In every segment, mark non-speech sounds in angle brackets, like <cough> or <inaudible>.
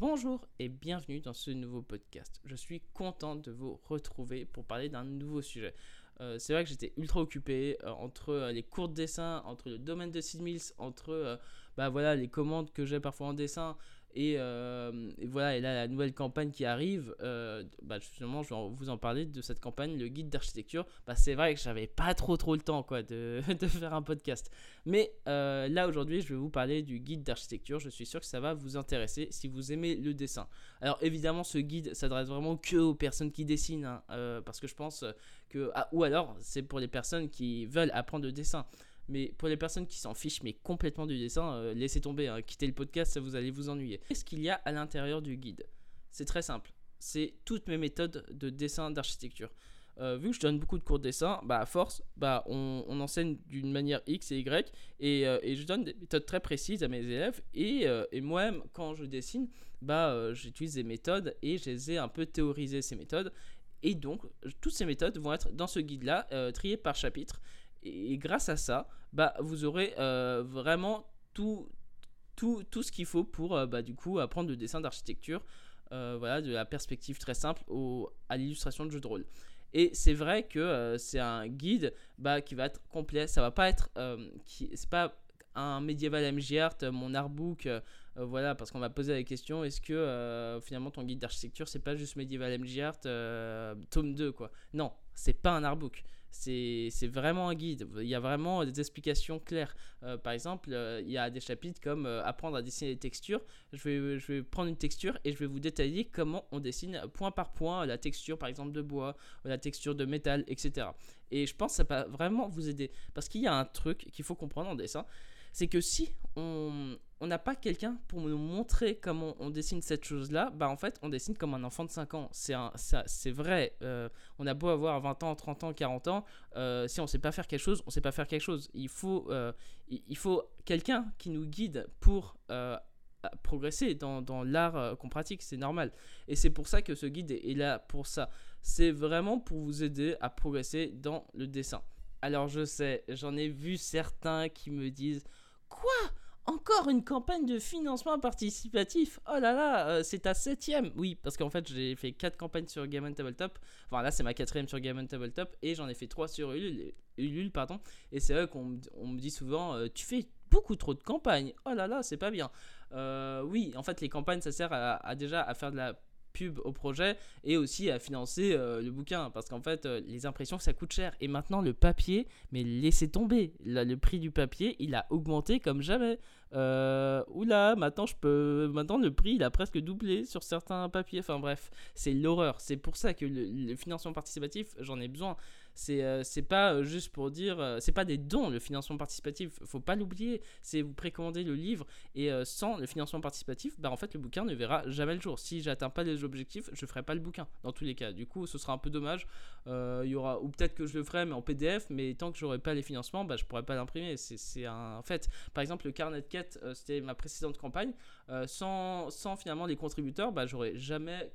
Bonjour et bienvenue dans ce nouveau podcast. Je suis content de vous retrouver pour parler d'un nouveau sujet. Euh, c'est vrai que j'étais ultra occupé euh, entre euh, les cours de dessin, entre le domaine de Sid Mills, entre bah, voilà, les commandes que j'ai parfois en dessin, euh, et, voilà, et là, la nouvelle campagne qui arrive, euh, bah, justement, je vais vous en parler de cette campagne, le guide d'architecture. Bah, c'est vrai que j'avais pas trop trop le temps quoi, de, <laughs> de faire un podcast. Mais euh, là, aujourd'hui, je vais vous parler du guide d'architecture. Je suis sûr que ça va vous intéresser si vous aimez le dessin. Alors, évidemment, ce guide s'adresse vraiment que aux personnes qui dessinent, hein, parce que je pense que. Ah, ou alors, c'est pour les personnes qui veulent apprendre le dessin. Mais pour les personnes qui s'en fichent, mais complètement du dessin, euh, laissez tomber, hein. quittez le podcast, ça vous allez vous ennuyer. Qu'est-ce qu'il y a à l'intérieur du guide? C'est très simple. C'est toutes mes méthodes de dessin d'architecture. Euh, vu que je donne beaucoup de cours de dessin, bah à force, bah on, enseigne d'une manière X et Y euh, et, je donne des méthodes très précises à mes élèves et, et moi-même quand je dessine, bah j'utilise des méthodes et je les ai un peu théorisées ces méthodes et donc toutes ces méthodes vont être dans ce guide là triées par chapitre et grâce à ça, bah, vous aurez euh, vraiment tout, tout, tout ce qu'il faut pour euh, bah, du coup apprendre le dessin d'architecture, euh, voilà, de la perspective très simple au, à l'illustration de jeu de rôle. Et c'est vrai que c'est un guide bah, qui va être complet. Ça va pas être, c'est pas un médiéval mon artbook, voilà, parce qu'on m'a posé la question est-ce que finalement ton guide d'architecture c'est pas juste médiéval MGArt tome 2 quoi? Non, c'est pas un artbook c'est vraiment un guide. Il y a vraiment des explications claires. Euh, par exemple, euh, il y a des chapitres comme euh, apprendre à dessiner des textures. Je vais, je vais prendre une texture et je vais vous détailler comment on dessine point par point la texture, par exemple, de bois, la texture de métal, etc. Et je pense que ça va vraiment vous aider. Parce qu'il y a un truc qu'il faut comprendre en dessin c'est que si on n'a pas quelqu'un pour nous montrer comment on, dessine cette chose-là, bah en fait, on dessine comme un enfant de 5 ans. C'est vrai. Euh, on a beau avoir 20 ans, 30 ans, 40 ans, euh, si on ne sait pas faire quelque chose, on ne sait pas faire quelque chose. Il faut, euh, il, faut quelqu'un qui nous guide pour progresser dans, dans l'art qu'on pratique, c'est normal. Et c'est pour ça que ce guide est là pour ça. C'est vraiment pour vous aider à progresser dans le dessin. Alors je sais, j'en ai vu certains qui me disent Quoi? Encore une campagne de financement participatif? Oh là là, euh, c'est ta septième Oui, parce qu'en fait, j'ai fait quatre campagnes sur Game Tabletop. Enfin, là, c'est ma quatrième sur Game Tabletop. Et j'en ai fait trois sur Ulule. pardon. Et c'est vrai qu'on me dit souvent euh, Tu fais beaucoup trop de campagnes. Oh là là, c'est pas bien. Euh, oui, en fait, les campagnes, ça sert à, déjà à faire de la pub au projet et aussi à financer euh, le bouquin. Parce qu'en fait euh, les impressions ça coûte cher. Et maintenant le papier mais laissez tomber. Le prix du papier il a augmenté comme jamais. Euh, oula maintenant je peux maintenant le prix il a presque doublé sur certains papiers. Enfin bref c'est l'horreur. C'est pour ça que le financement participatif j'en ai besoin c'est euh, c'est pas euh, juste pour dire euh, c'est pas des dons le financement participatif faut pas l'oublier. C'est vous précommandez le livre et sans le financement participatif bah en fait le bouquin ne verra jamais le jour. Si j'atteins pas les objectifs je ferai pas le bouquin dans tous les cas. Du coup ce sera un peu dommage. Il y aura ou peut-être que je le ferai mais en PDF mais tant que j'aurai pas les financements bah je pourrai pas l'imprimer. C'est un fait. Par exemple le carnet de quête c'était ma précédente campagne. Sans, sans finalement les contributeurs bah j'aurais jamais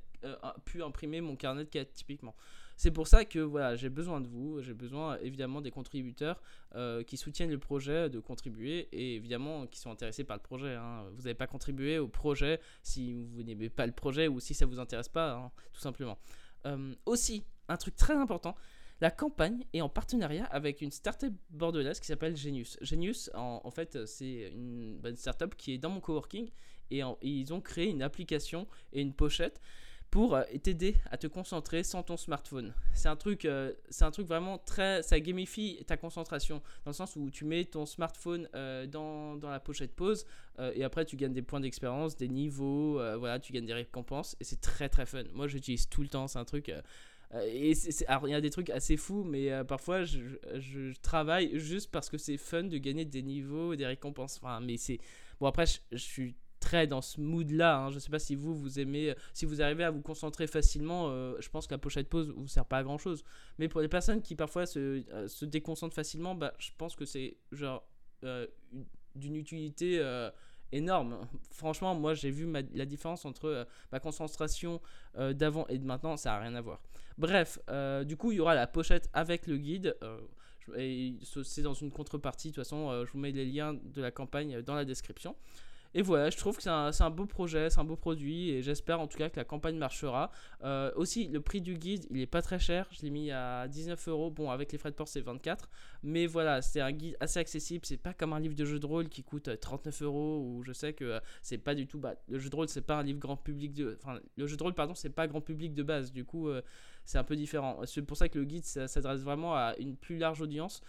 pu imprimer mon carnet de quête typiquement c'est pour ça que voilà, j'ai besoin de vous, j'ai besoin évidemment des contributeurs euh, qui soutiennent le projet, de contribuer et évidemment qui sont intéressés par le projet. Hein. Vous n'avez pas contribué au projet si vous n'aimez pas le projet ou si ça vous intéresse pas, hein, tout simplement. Euh, aussi, un truc très important, la campagne est en partenariat avec une startup bordelaise qui s'appelle Genius. Genius, en, fait, c'est une, une, startup qui est dans mon coworking et ils ont créé une application et une pochette pour euh, t'aider à te concentrer sans ton smartphone. C'est un truc, euh, c'est un truc vraiment très, ça gamifie ta concentration dans le sens où tu mets ton smartphone euh, dans, dans, la pochette pause et après tu gagnes des points d'expérience, des niveaux, voilà, tu gagnes des récompenses et c'est très très fun. Moi j'utilise tout le temps, c'est un truc. et alors il y a des trucs assez fous, mais parfois je, je, travaille juste parce que c'est fun de gagner des niveaux des récompenses. Enfin, mais c'est bon après je, je suis très dans ce mood-là. Hein. Je ne sais pas si vous, vous aimez, euh, si vous arrivez à vous concentrer facilement, euh, je pense que la pochette pause vous sert pas à grand-chose. Mais pour les personnes qui parfois se, euh, déconcentrent facilement, bah, je pense que c'est genre d'une utilité énorme. Franchement, moi j'ai vu la différence entre ma concentration d'avant et de maintenant, ça n'a rien à voir. Bref, du coup, il y aura la pochette avec le guide. c'est dans une contrepartie. De toute façon, je vous mets les liens de la campagne dans la description. Et voilà, je trouve que c'est un, beau projet, c'est un beau produit et j'espère en tout cas que la campagne marchera. Euh, aussi, le prix du guide, il est pas très cher. Je l'ai mis à 19 euros. Bon, avec les frais de port, c'est 24. Mais voilà, c'est un guide assez accessible. C'est pas comme un livre de jeu de rôle qui coûte 39 euh, euros ou je sais que euh, c'est pas du tout. Bah, le jeu de rôle, c'est pas un livre grand public de. Le jeu de rôle, pardon, c'est pas grand public de base. Du coup, c'est un peu différent. C'est pour ça que le guide s'adresse vraiment à une plus large audience.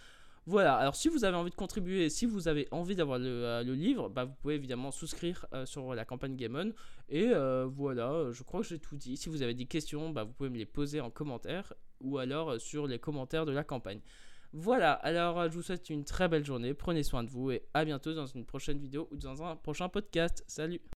Voilà, alors si vous avez envie de contribuer, si vous avez envie d'avoir le, euh, livre, bah, vous pouvez évidemment souscrire euh, sur la campagne Game On. Et euh, voilà, je crois que j'ai tout dit. Si vous avez des questions, bah, vous pouvez me les poser en commentaire ou alors sur les commentaires de la campagne. Voilà, alors je vous souhaite une très belle journée, prenez soin de vous et à bientôt dans une prochaine vidéo ou dans un prochain podcast. Salut